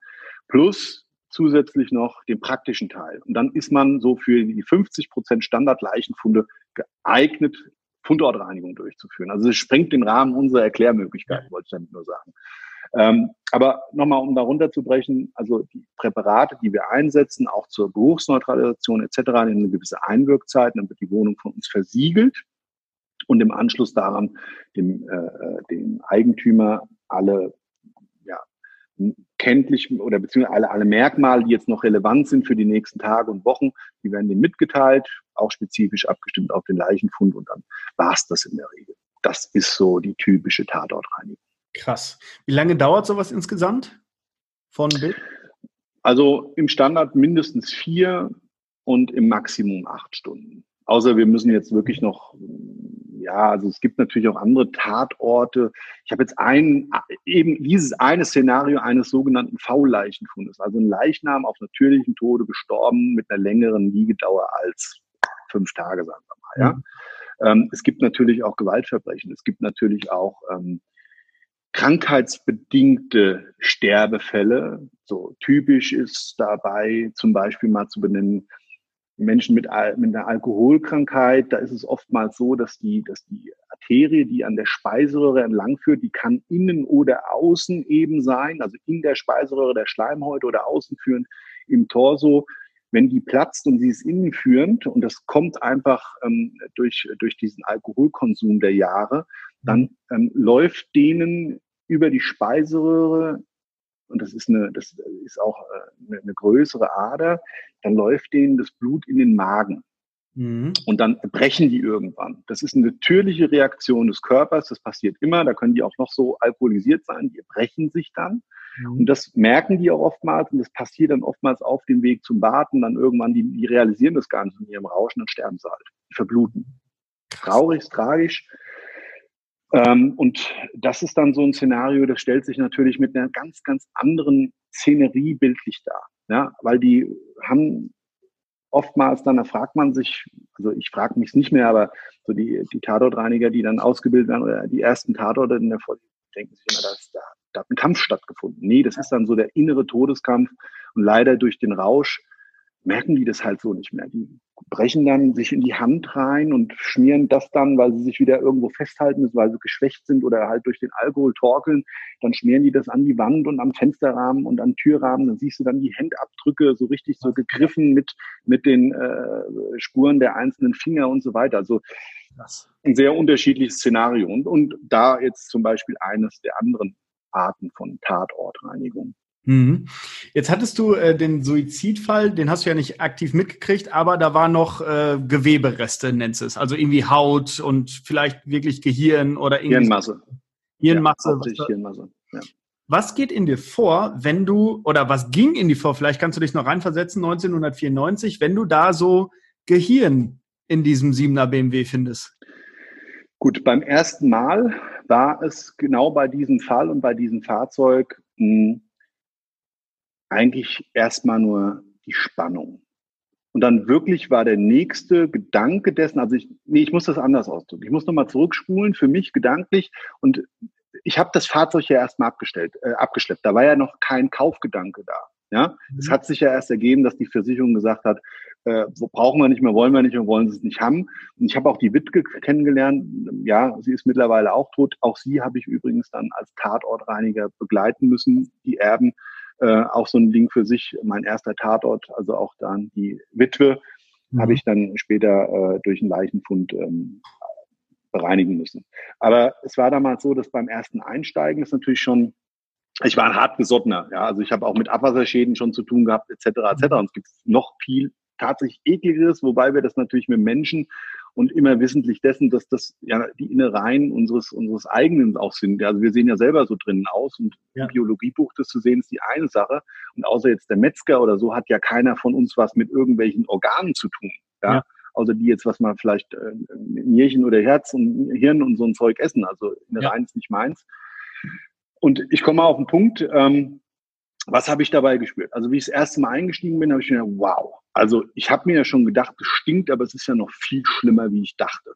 B: Plus zusätzlich noch den praktischen Teil. Und dann ist man so für die 50 Prozent Standardleichenfunde geeignet, Fundortreinigung durchzuführen. Also es sprengt den Rahmen unserer Erklärmöglichkeiten, wollte ich damit nur sagen. Ähm, aber nochmal, um da runterzubrechen, also die Präparate, die wir einsetzen, auch zur Geruchsneutralisation etc., in eine gewisse Einwirkzeit, dann wird die Wohnung von uns versiegelt und im Anschluss daran dem, äh, dem Eigentümer alle kenntlich oder beziehungsweise alle, alle Merkmale, die jetzt noch relevant sind für die nächsten Tage und Wochen, die werden dem mitgeteilt, auch spezifisch abgestimmt auf den Leichenfund und dann war es das in der Regel. Das ist so die typische Tatortreinigung.
A: Krass. Wie lange dauert sowas insgesamt von Bild?
B: Also im Standard mindestens vier und im Maximum acht Stunden. Außer wir müssen jetzt wirklich noch, ja, also es gibt natürlich auch andere Tatorte. Ich habe jetzt ein, eben dieses eine Szenario eines sogenannten V-Leichenfundes, also ein Leichnam auf natürlichen Tode gestorben mit einer längeren Liegedauer als fünf Tage, sagen wir mal. Ja. Mhm. Ähm, es gibt natürlich auch Gewaltverbrechen. Es gibt natürlich auch ähm, krankheitsbedingte Sterbefälle. So typisch ist dabei zum Beispiel mal zu benennen Menschen mit, mit einer Alkoholkrankheit. Da ist es oftmals so, dass die, dass die Arterie, die an der Speiseröhre entlang führt, die kann innen oder außen eben sein, also in der Speiseröhre der Schleimhäute oder außen führend im Torso wenn die platzt und sie ist innenführend und das kommt einfach ähm, durch, durch diesen Alkoholkonsum der Jahre, dann ähm, läuft denen über die Speiseröhre und das ist eine, das ist auch äh, eine, eine größere Ader, dann läuft denen das Blut in den Magen. Mhm. Und dann brechen die irgendwann. Das ist eine natürliche Reaktion des Körpers. Das passiert immer. Da können die auch noch so alkoholisiert sein. Die brechen sich dann. Mhm. Und das merken die auch oftmals. Und das passiert dann oftmals auf dem Weg zum Baden. Dann irgendwann, die, die realisieren das gar nicht in ihrem Rauschen, dann sterben sie halt. Die verbluten. Traurig, tragisch. Ähm, und das ist dann so ein Szenario, das stellt sich natürlich mit einer ganz, ganz anderen Szenerie bildlich dar. Ja, weil die haben oftmals dann, da fragt man sich, also ich frage mich nicht mehr, aber so die, die Tatortreiniger, die dann ausgebildet werden oder die ersten Tatorte in der Folge, denken sich immer, dass da, da hat ein Kampf stattgefunden. Nee, das ist dann so der innere Todeskampf und leider durch den Rausch merken die das halt so nicht mehr. Die brechen dann sich in die Hand rein und schmieren das dann, weil sie sich wieder irgendwo festhalten müssen, weil sie geschwächt sind oder halt durch den Alkohol torkeln. Dann schmieren die das an die Wand und am Fensterrahmen und an Türrahmen. Dann siehst du dann die Händabdrücke so richtig so gegriffen mit, mit den äh, Spuren der einzelnen Finger und so weiter. Also ein sehr unterschiedliches Szenario. Und, und da jetzt zum Beispiel eines der anderen Arten von Tatortreinigung.
A: Mhm. Jetzt hattest du äh, den Suizidfall, den hast du ja nicht aktiv mitgekriegt, aber da war noch äh, Gewebereste, nennst du es. Also irgendwie Haut und vielleicht wirklich Gehirn oder irgendwie.
B: Hirnmasse.
A: Hirnmasse. Ja, was, Hirnmasse. Ja. was geht in dir vor, wenn du, oder was ging in dir vor, vielleicht kannst du dich noch reinversetzen, 1994, wenn du da so Gehirn in diesem 7er BMW findest?
B: Gut, beim ersten Mal war es genau bei diesem Fall und bei diesem Fahrzeug mh, hm, eigentlich erstmal nur die Spannung. Und dann wirklich war der nächste Gedanke dessen, also ich, nee, ich muss das anders ausdrücken. Ich muss nochmal zurückspulen für mich gedanklich und ich habe das Fahrzeug ja erstmal abgestellt, äh, abgeschleppt. Da war ja noch kein Kaufgedanke da. Ja, mhm. es hat sich ja erst ergeben, dass die Versicherung gesagt hat, äh, brauchen wir nicht mehr, wollen wir nicht mehr, wollen sie es nicht haben. Und ich habe auch die Witwe kennengelernt. Ja, sie ist mittlerweile auch tot. Auch sie habe ich übrigens dann als Tatortreiniger begleiten müssen, die Erben äh, auch so ein Ding für sich, mein erster Tatort, also auch dann die Witwe, mhm. habe ich dann später äh, durch einen Leichenfund ähm, bereinigen müssen. Aber es war damals so, dass beim ersten Einsteigen ist natürlich schon, ich war ein hartgesottener, ja, also ich habe auch mit Abwasserschäden schon zu tun gehabt, etc., etc. Und es gibt noch viel tatsächlich ekliges, wobei wir das natürlich mit Menschen und immer wissentlich dessen, dass das ja die Innereien unseres, unseres eigenen auch sind. Also wir sehen ja selber so drinnen aus und ja. im Biologiebuch das zu sehen ist die eine Sache. Und außer jetzt der Metzger oder so hat ja keiner von uns was mit irgendwelchen Organen zu tun. Ja. ja. Außer die jetzt, was man vielleicht äh, Nierchen oder Herz und Hirn und so ein Zeug essen. Also Innereien ja. ist nicht meins. Und ich komme mal auf den Punkt, ähm, was habe ich dabei gespürt? Also wie ich das erste Mal eingestiegen bin, habe ich mir gedacht, wow. Also ich habe mir ja schon gedacht, es stinkt, aber es ist ja noch viel schlimmer, wie ich dachte.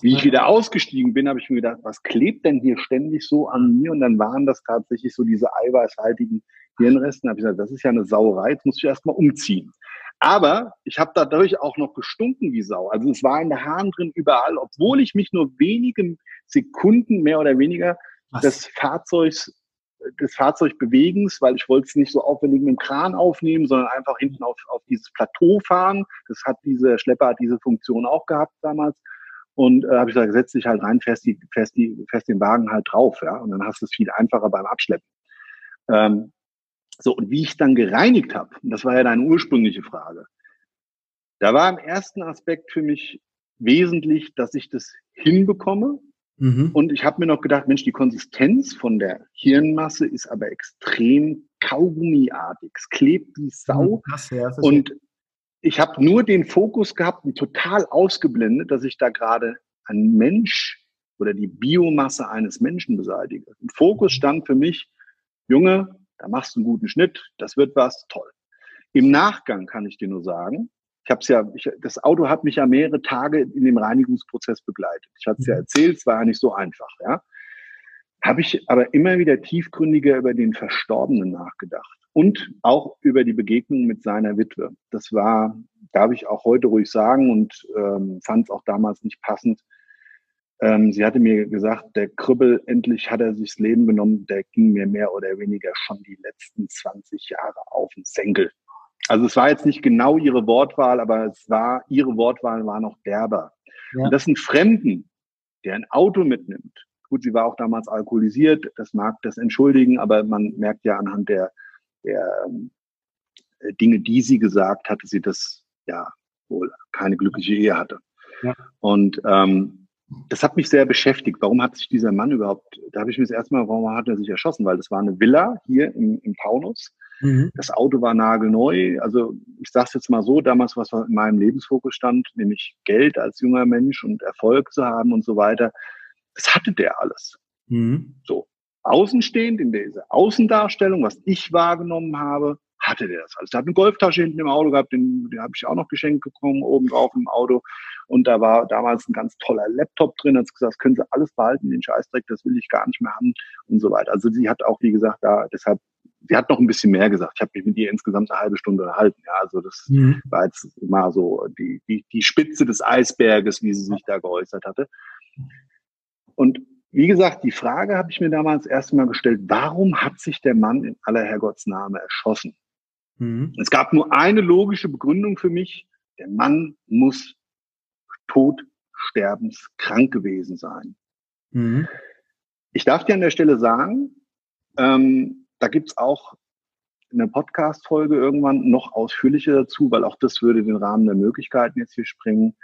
B: Wie ich wieder ausgestiegen bin, habe ich mir gedacht, was klebt denn hier ständig so an mir? Und dann waren das tatsächlich so diese eiweißhaltigen Hirnresten. Da habe ich gesagt, das ist ja eine Sauerei, jetzt muss ich erstmal umziehen. Aber ich habe dadurch auch noch gestunken wie Sau. Also es war in der Haaren drin überall, obwohl ich mich nur wenige Sekunden mehr oder weniger was? des Fahrzeugs des Fahrzeugbewegens, weil ich wollte es nicht so aufwendig mit dem Kran aufnehmen, sondern einfach hinten auf, auf dieses Plateau fahren. Das hat diese Schlepper hat diese Funktion auch gehabt damals. Und äh, habe ich gesagt, setz dich halt rein, fährst, die, fährst, die, fährst den Wagen halt drauf, ja. Und dann hast du es viel einfacher beim Abschleppen. Ähm, so, und wie ich dann gereinigt habe, das war ja deine ursprüngliche Frage, da war im ersten Aspekt für mich wesentlich, dass ich das hinbekomme, Mhm. Und ich habe mir noch gedacht, Mensch, die Konsistenz von der Hirnmasse ist aber extrem kaugummiartig. Es klebt wie Sau. Mhm, krass, ja, und ich habe nur den Fokus gehabt und total ausgeblendet, dass ich da gerade ein Mensch oder die Biomasse eines Menschen beseitige. Im Fokus stand für mich, Junge, da machst du einen guten Schnitt, das wird was, toll. Im Nachgang kann ich dir nur sagen, ich habe es ja, ich, das Auto hat mich ja mehrere Tage in dem Reinigungsprozess begleitet. Ich hatte es ja mhm. erzählt, es war ja nicht so einfach, ja. Habe ich aber immer wieder tiefgründiger über den Verstorbenen nachgedacht und auch über die Begegnung mit seiner Witwe. Das war, darf ich auch heute ruhig sagen und ähm, fand es auch damals nicht passend. Ähm, sie hatte mir gesagt, der Krüppel, endlich hat er sich das Leben genommen, der ging mir mehr oder weniger schon die letzten 20 Jahre auf den Senkel. Also es war jetzt nicht genau ihre Wortwahl, aber es war, ihre Wortwahl war noch derber. Ja. Und das sind Fremden, der ein Auto mitnimmt. Gut, sie war auch damals alkoholisiert, das mag das entschuldigen, aber man merkt ja anhand der, der ähm, Dinge, die sie gesagt hatte, sie das ja wohl keine glückliche Ehe hatte. Ja. Und ähm, das hat mich sehr beschäftigt. Warum hat sich dieser Mann überhaupt, da habe ich mir das erste Mal, warum hat er sich erschossen? Weil das war eine Villa hier im, im Taunus. Mhm. Das Auto war nagelneu. Also ich sage es jetzt mal so, damals, was in meinem Lebensfokus stand, nämlich Geld als junger Mensch und Erfolg zu haben und so weiter, das hatte der alles. Mhm. So, außenstehend in dieser Außendarstellung, was ich wahrgenommen habe, hatte der das alles. Der hat eine Golftasche hinten im Auto gehabt, den, den habe ich auch noch geschenkt bekommen, oben drauf im Auto. Und da war damals ein ganz toller Laptop drin, hat gesagt, das können Sie alles behalten, den Scheißdreck, das will ich gar nicht mehr haben und so weiter. Also sie hat auch, wie gesagt, da deshalb sie hat noch ein bisschen mehr gesagt. Ich habe mich mit ihr insgesamt eine halbe Stunde erhalten. Ja, also das mhm. war jetzt mal so die, die, die Spitze des Eisberges, wie sie sich da geäußert hatte. Und wie gesagt, die Frage habe ich mir damals erst mal gestellt, warum hat sich der Mann in aller Herrgottsname erschossen? Mhm. Es gab nur eine logische Begründung für mich. Der Mann muss tot, sterbenskrank gewesen sein. Mhm. Ich darf dir an der Stelle sagen, ähm, da gibt's auch eine Podcast-Folge irgendwann noch ausführlicher dazu, weil auch das würde den Rahmen der Möglichkeiten jetzt hier springen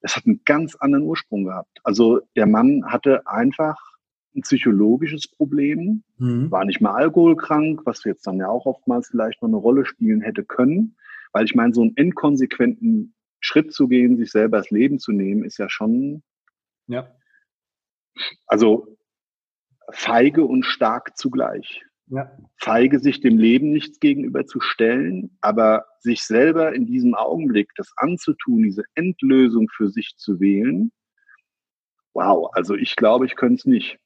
B: das hat einen ganz anderen Ursprung gehabt. Also der Mann hatte einfach ein psychologisches Problem, mhm. war nicht mal alkoholkrank, was jetzt dann ja auch oftmals vielleicht noch eine Rolle spielen hätte können. Weil ich meine, so einen inkonsequenten Schritt zu gehen, sich selber das Leben zu nehmen, ist ja schon, ja. also feige und stark zugleich. Ja. Feige, sich dem Leben nichts gegenüber zu stellen, aber sich selber in diesem Augenblick das anzutun, diese Endlösung für sich zu wählen. Wow, also ich glaube, ich könnte es nicht.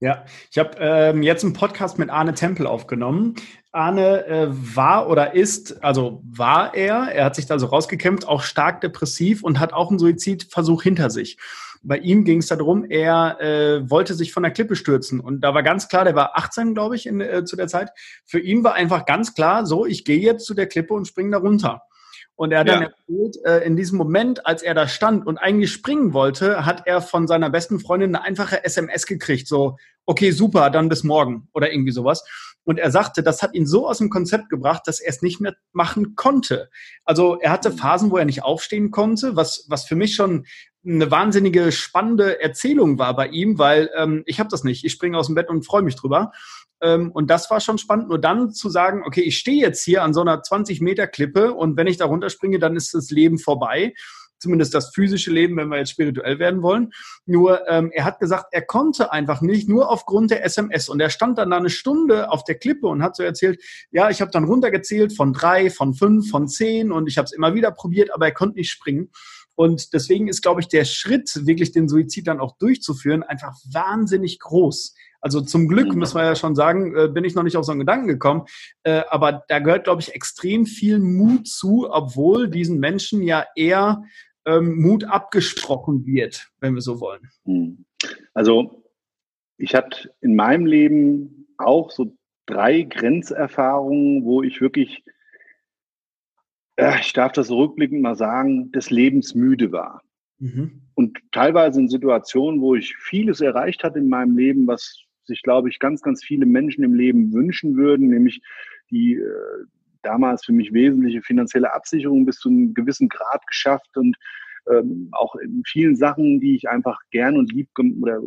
A: Ja, ich habe ähm, jetzt einen Podcast mit Arne Tempel aufgenommen. Arne äh, war oder ist, also war er, er hat sich da so rausgekämpft, auch stark depressiv und hat auch einen Suizidversuch hinter sich. Bei ihm ging es darum, er äh, wollte sich von der Klippe stürzen. Und da war ganz klar, der war 18, glaube ich, in, äh, zu der Zeit. Für ihn war einfach ganz klar, so, ich gehe jetzt zu der Klippe und springe da runter. Und er hat ja. dann erzählt, äh, in diesem Moment, als er da stand und eigentlich springen wollte, hat er von seiner besten Freundin eine einfache SMS gekriegt, so, okay, super, dann bis morgen oder irgendwie sowas. Und er sagte, das hat ihn so aus dem Konzept gebracht, dass er es nicht mehr machen konnte. Also er hatte Phasen, wo er nicht aufstehen konnte, was, was für mich schon eine wahnsinnige spannende Erzählung war bei ihm, weil ähm, ich habe das nicht. Ich springe aus dem Bett und freue mich drüber. Ähm, und das war schon spannend. Nur dann zu sagen, okay, ich stehe jetzt hier an so einer 20 Meter Klippe und wenn ich da runterspringe, dann ist das Leben vorbei. Zumindest das physische Leben, wenn wir jetzt spirituell werden wollen. Nur ähm, er hat gesagt, er konnte einfach nicht, nur aufgrund der SMS. Und er stand dann da eine Stunde auf der Klippe und hat so erzählt, ja, ich habe dann runtergezählt von drei, von fünf, von zehn und ich habe es immer wieder probiert, aber er konnte nicht springen. Und deswegen ist, glaube ich, der Schritt, wirklich den Suizid dann auch durchzuführen, einfach wahnsinnig groß. Also zum Glück, muss man ja schon sagen, äh, bin ich noch nicht auf so einen Gedanken gekommen. Äh, aber da gehört, glaube ich, extrem viel Mut zu, obwohl diesen Menschen ja eher ähm, Mut abgesprochen wird, wenn wir so wollen. Hm.
B: Also ich hatte in meinem Leben auch so drei Grenzerfahrungen, wo ich wirklich ich darf das rückblickend mal sagen, des Lebens müde war. Mhm. Und teilweise in Situationen, wo ich vieles erreicht hatte in meinem Leben, was sich, glaube ich, ganz, ganz viele Menschen im Leben wünschen würden, nämlich die äh, damals für mich wesentliche finanzielle Absicherung bis zu einem gewissen Grad geschafft und ähm, auch in vielen Sachen, die ich einfach gern und lieb oder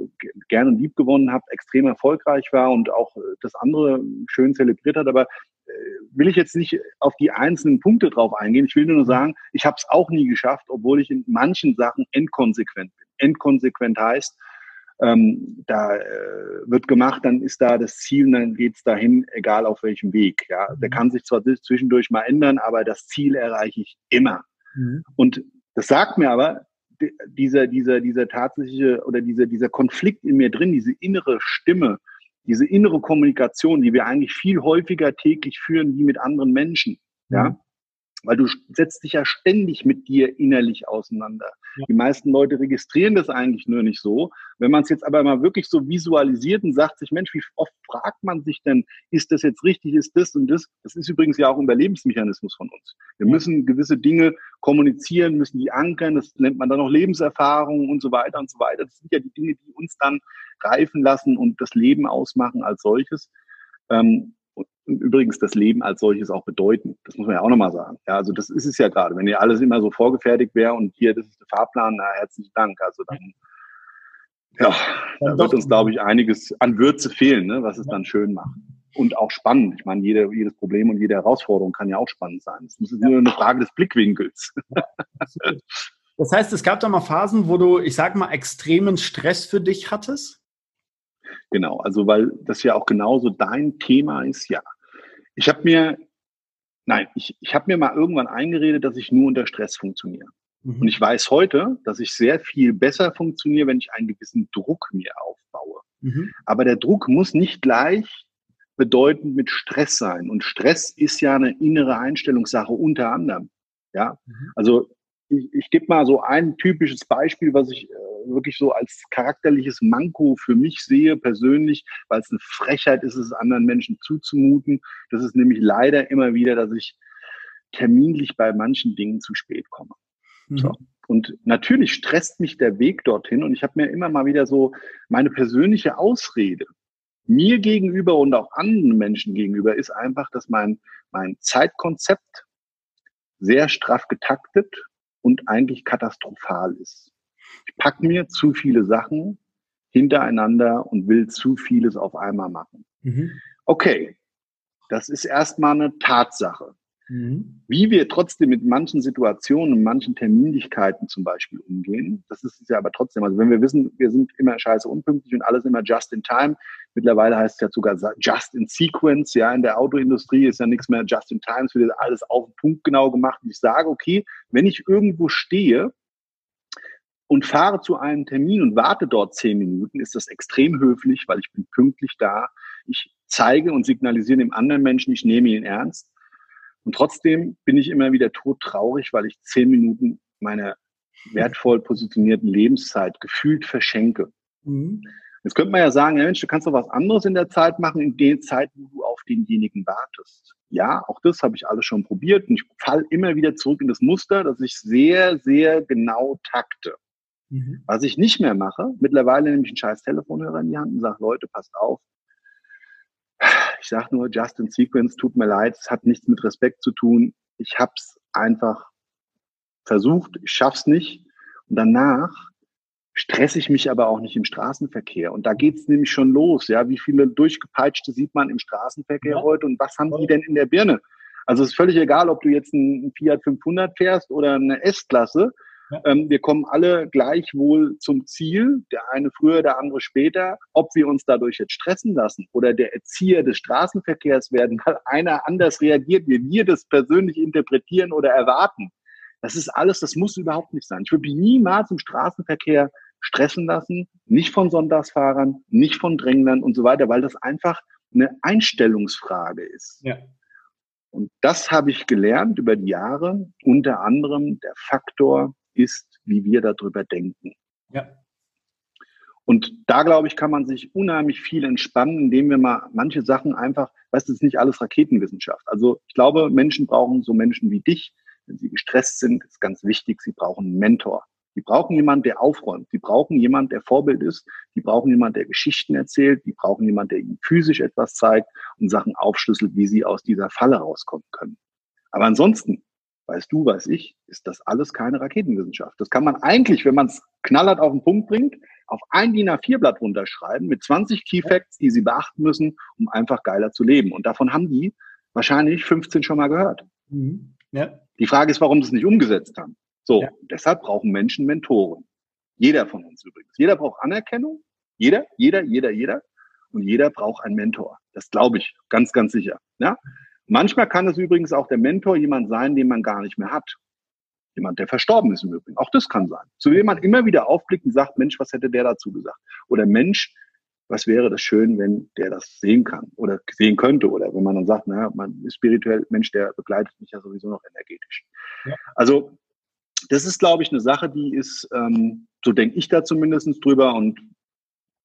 B: gern und lieb gewonnen habe, extrem erfolgreich war und auch äh, das andere schön zelebriert hat. Aber will ich jetzt nicht auf die einzelnen Punkte drauf eingehen. Ich will nur sagen, ich habe es auch nie geschafft, obwohl ich in manchen Sachen endkonsequent bin. Endkonsequent heißt, ähm, da äh, wird gemacht, dann ist da das Ziel und dann geht's dahin, egal auf welchem Weg. Ja, der mhm. kann sich zwar zwischendurch mal ändern, aber das Ziel erreiche ich immer. Mhm. Und das sagt mir aber, dieser, dieser, dieser tatsächliche oder dieser, dieser Konflikt in mir drin, diese innere Stimme, diese innere Kommunikation, die wir eigentlich viel häufiger täglich führen wie mit anderen Menschen, ja, mhm weil du setzt dich ja ständig mit dir innerlich auseinander. Ja. Die meisten Leute registrieren das eigentlich nur nicht so. Wenn man es jetzt aber mal wirklich so visualisiert und sagt sich, Mensch, wie oft fragt man sich denn, ist das jetzt richtig, ist das und das? Das ist übrigens ja auch ein Überlebensmechanismus von uns. Wir ja. müssen gewisse Dinge kommunizieren, müssen die ankern, das nennt man dann auch Lebenserfahrung und so weiter und so weiter. Das sind ja die Dinge, die uns dann reifen lassen und das Leben ausmachen als solches. Ähm, und übrigens das Leben als solches auch bedeuten. Das muss man ja auch nochmal sagen. Ja, also das ist es ja gerade. Wenn ihr alles immer so vorgefertigt wäre und hier, das ist der Fahrplan, na, herzlichen Dank. Also dann, ja, da wird uns, glaube ich, einiges an Würze fehlen, ne, was es dann schön macht. Und auch spannend. Ich meine, jede, jedes Problem und jede Herausforderung kann ja auch spannend sein. Es ist nur eine Frage des Blickwinkels.
A: das heißt, es gab da mal Phasen, wo du, ich sag mal, extremen Stress für dich hattest?
B: Genau, also weil das ja auch genauso dein Thema ist, ja. Ich habe mir, nein, ich, ich habe mir mal irgendwann eingeredet, dass ich nur unter Stress funktioniere. Mhm. Und ich weiß heute, dass ich sehr viel besser funktioniere, wenn ich einen gewissen Druck mir aufbaue. Mhm. Aber der Druck muss nicht gleich bedeutend mit Stress sein. Und Stress ist ja eine innere Einstellungssache unter anderem. Ja, mhm. also ich, ich gebe mal so ein typisches Beispiel, was ich äh, wirklich so als charakterliches Manko für mich sehe, persönlich, weil es eine Frechheit ist, es anderen Menschen zuzumuten. Das ist nämlich leider immer wieder, dass ich terminlich bei manchen Dingen zu spät komme. Mhm. So. Und natürlich stresst mich der Weg dorthin und ich habe mir immer mal wieder so meine persönliche Ausrede mir gegenüber und auch anderen Menschen gegenüber ist einfach, dass mein, mein Zeitkonzept sehr straff getaktet und eigentlich katastrophal ist. Ich packe mir zu viele Sachen hintereinander und will zu vieles auf einmal machen. Mhm. Okay, das ist erstmal eine Tatsache. Mhm. Wie wir trotzdem mit manchen Situationen und manchen Terminlichkeiten zum Beispiel umgehen, das ist es ja aber trotzdem. Also wenn wir wissen, wir sind immer scheiße unpünktlich und alles immer just in time, mittlerweile heißt es ja sogar just in sequence, ja, in der Autoindustrie ist ja nichts mehr just in time, es wird alles auf den Punkt genau gemacht. Ich sage, okay, wenn ich irgendwo stehe, und fahre zu einem Termin und warte dort zehn Minuten, ist das extrem höflich, weil ich bin pünktlich da. Ich zeige und signalisiere dem anderen Menschen, ich nehme ihn ernst. Und trotzdem bin ich immer wieder todtraurig, weil ich zehn Minuten meiner wertvoll positionierten Lebenszeit gefühlt verschenke. Mhm. Jetzt könnte man ja sagen, ja Mensch, du kannst doch was anderes in der Zeit machen, in der Zeit, wo du auf denjenigen wartest. Ja, auch das habe ich alles schon probiert und ich falle immer wieder zurück in das Muster, dass ich sehr, sehr genau takte. Mhm. Was ich nicht mehr mache, mittlerweile nehme ich einen scheiß Telefonhörer in die Hand und sage, Leute, passt auf, ich sage nur, Justin Sequence, tut mir leid, es hat nichts mit Respekt zu tun. Ich habe es einfach versucht, ich schaff's nicht. Und danach stresse ich mich aber auch nicht im Straßenverkehr. Und da geht's nämlich schon los. Ja, wie viele durchgepeitschte sieht man im Straßenverkehr ja. heute und was haben die denn in der Birne? Also es ist völlig egal, ob du jetzt einen Fiat 500 fährst oder eine S-Klasse. Ähm, wir kommen alle gleichwohl zum Ziel, der eine früher, der andere später. Ob wir uns dadurch jetzt stressen lassen oder der Erzieher des Straßenverkehrs werden, weil einer anders reagiert, wie wir das persönlich interpretieren oder erwarten. Das ist alles, das muss überhaupt nicht sein. Ich würde mich niemals im Straßenverkehr stressen lassen, nicht von Sonntagsfahrern, nicht von Dränglern und so weiter, weil das einfach eine Einstellungsfrage ist. Ja. Und das habe ich gelernt über die Jahre, unter anderem der Faktor ist, wie wir darüber denken. Ja. Und da, glaube ich, kann man sich unheimlich viel entspannen, indem wir mal manche Sachen einfach, weißt du, es ist nicht alles Raketenwissenschaft. Also ich glaube, Menschen brauchen so Menschen wie dich, wenn sie gestresst sind, ist ganz wichtig, sie brauchen einen Mentor. Die brauchen jemanden, der aufräumt. Die brauchen jemanden, der Vorbild ist. Die brauchen jemanden, der Geschichten erzählt. Die brauchen jemanden, der ihnen physisch etwas zeigt und Sachen aufschlüsselt, wie sie aus dieser Falle rauskommen können. Aber ansonsten weißt du, weiß ich, ist das alles keine Raketenwissenschaft. Das kann man eigentlich, wenn man es knallhart auf den Punkt bringt, auf ein DIN A4-Blatt runterschreiben mit 20 Key Facts, die sie beachten müssen, um einfach geiler zu leben. Und davon haben die wahrscheinlich 15 schon mal gehört. Mhm. Ja. Die Frage ist, warum sie es nicht umgesetzt haben. So, ja. deshalb brauchen Menschen Mentoren. Jeder von uns übrigens. Jeder braucht Anerkennung. Jeder, jeder, jeder, jeder. Und jeder braucht einen Mentor. Das glaube ich ganz, ganz sicher. Ja? Manchmal kann es übrigens auch der Mentor jemand sein, den man gar nicht mehr hat. Jemand, der verstorben ist im Übrigen. Auch das kann sein. Zu dem man immer wieder aufblickt und sagt, Mensch, was hätte der dazu gesagt? Oder Mensch, was wäre das schön, wenn der das sehen kann oder sehen könnte? Oder wenn man dann sagt, naja, man ist spirituell, Mensch, der begleitet mich ja sowieso noch energetisch. Ja. Also das ist, glaube ich, eine Sache, die ist, ähm, so denke ich da zumindest drüber und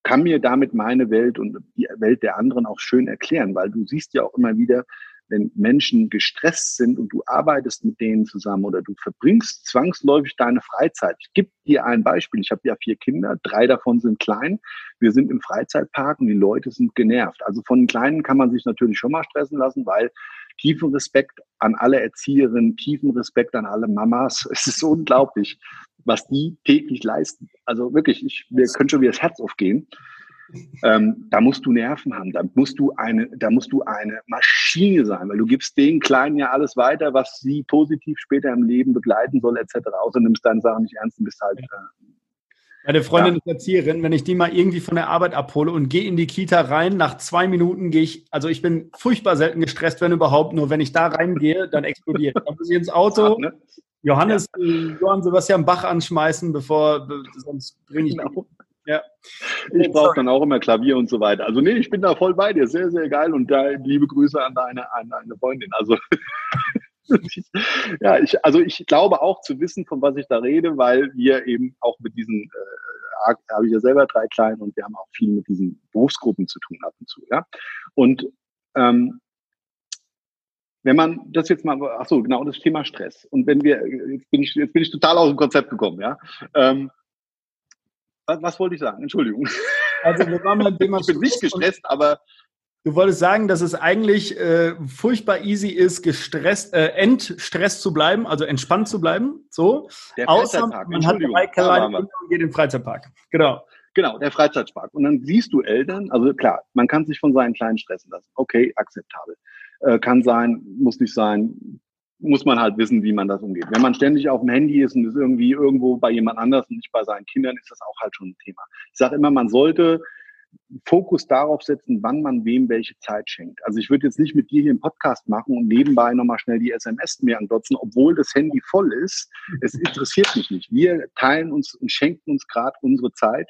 B: kann mir damit meine Welt und die Welt der anderen auch schön erklären, weil du siehst ja auch immer wieder, wenn Menschen gestresst sind und du arbeitest mit denen zusammen oder du verbringst zwangsläufig deine Freizeit. Ich gebe dir ein Beispiel. Ich habe ja vier Kinder, drei davon sind klein. Wir sind im Freizeitpark und die Leute sind genervt. Also von den Kleinen kann man sich natürlich schon mal stressen lassen, weil tiefen Respekt an alle Erzieherinnen, tiefen Respekt an alle Mamas. Es ist unglaublich, was die täglich leisten. Also wirklich, ich, wir können schon wieder das Herz aufgehen. Ähm, da musst du Nerven haben, da musst du eine, da musst du eine Maschine sein, weil du gibst den Kleinen ja alles weiter, was sie positiv später im Leben begleiten soll, etc. Außer nimmst deine Sachen nicht ernst und bist halt. Äh,
A: meine Freundin ja. ist Erzieherin, wenn ich die mal irgendwie von der Arbeit abhole und gehe in die Kita rein, nach zwei Minuten gehe ich, also ich bin furchtbar selten gestresst, wenn überhaupt, nur wenn ich da reingehe, dann explodiert. Dann muss ich ins Auto, ne? Johannes, ja. Johann Sebastian Bach anschmeißen, bevor, sonst bringe ich genau
B: Ja. Ich brauche dann auch immer Klavier und so weiter. Also nee, ich bin da voll bei dir. Sehr, sehr geil. Und da liebe Grüße an deine, an deine Freundin. Also ja, ich, also ich glaube auch zu wissen, von was ich da rede, weil wir eben auch mit diesen, äh, habe ich ja selber drei Kleine und wir haben auch viel mit diesen Berufsgruppen zu tun ab und zu. Ja? Und ähm, wenn man das jetzt mal, ach so, genau, das Thema Stress. Und wenn wir, jetzt bin ich, jetzt bin ich total aus dem Konzept gekommen, ja. Ähm, was, wollte ich sagen? Entschuldigung. Also wir waren beim Thema Ich bin nicht gestresst, aber
A: Du wolltest sagen, dass es eigentlich äh, furchtbar easy ist, gestresst, äh, entstresst zu bleiben, also entspannt zu bleiben. So.
B: Der Außer man hat drei
A: kleine und geht in den Freizeitpark. Genau.
B: Genau, der Freizeitpark. Und dann siehst du Eltern, also klar, man kann sich von seinen Kleinen stressen lassen. Okay, akzeptabel. Äh, kann sein, muss nicht sein, muss man halt wissen, wie man das umgeht. Wenn man ständig auf dem Handy ist und ist irgendwie irgendwo bei jemand anders und nicht bei seinen Kindern, ist das auch halt schon ein Thema. Ich sage immer, man sollte Fokus darauf setzen, wann man wem welche Zeit schenkt. Also ich würde jetzt nicht mit dir hier einen Podcast machen und nebenbei nochmal schnell die SMS mir andotzen, obwohl das Handy voll ist. Es interessiert mich nicht. Wir teilen uns und schenken uns gerade unsere Zeit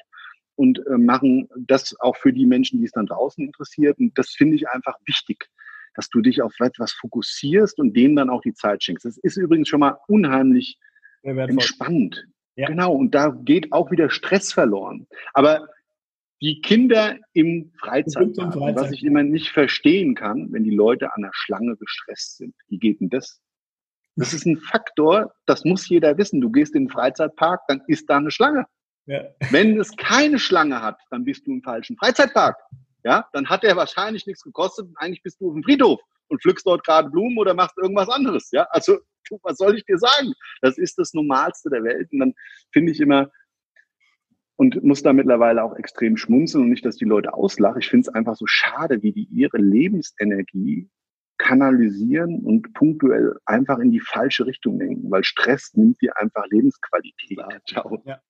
B: und äh, machen das auch für die Menschen, die es dann draußen interessiert. Und das finde ich einfach wichtig dass du dich auf etwas fokussierst und denen dann auch die Zeit schenkst. Das ist übrigens schon mal unheimlich entspannt. Ja. Genau, und da geht auch wieder Stress verloren. Aber die Kinder im Freizeitpark, Freizeit. was ich immer nicht verstehen kann, wenn die Leute an der Schlange gestresst sind. Wie geht denn das? Das ist ein Faktor, das muss jeder wissen. Du gehst in den Freizeitpark, dann ist da eine Schlange. Ja. Wenn es keine Schlange hat, dann bist du im falschen Freizeitpark ja, dann hat der wahrscheinlich nichts gekostet und eigentlich bist du auf dem Friedhof und pflückst dort gerade Blumen oder machst irgendwas anderes, ja. Also, was soll ich dir sagen? Das ist das Normalste der Welt und dann finde ich immer, und muss da mittlerweile auch extrem schmunzeln und nicht, dass die Leute auslachen. Ich finde es einfach so schade, wie die ihre Lebensenergie kanalisieren und punktuell einfach in die falsche Richtung lenken, weil Stress nimmt dir einfach Lebensqualität.
A: Ja.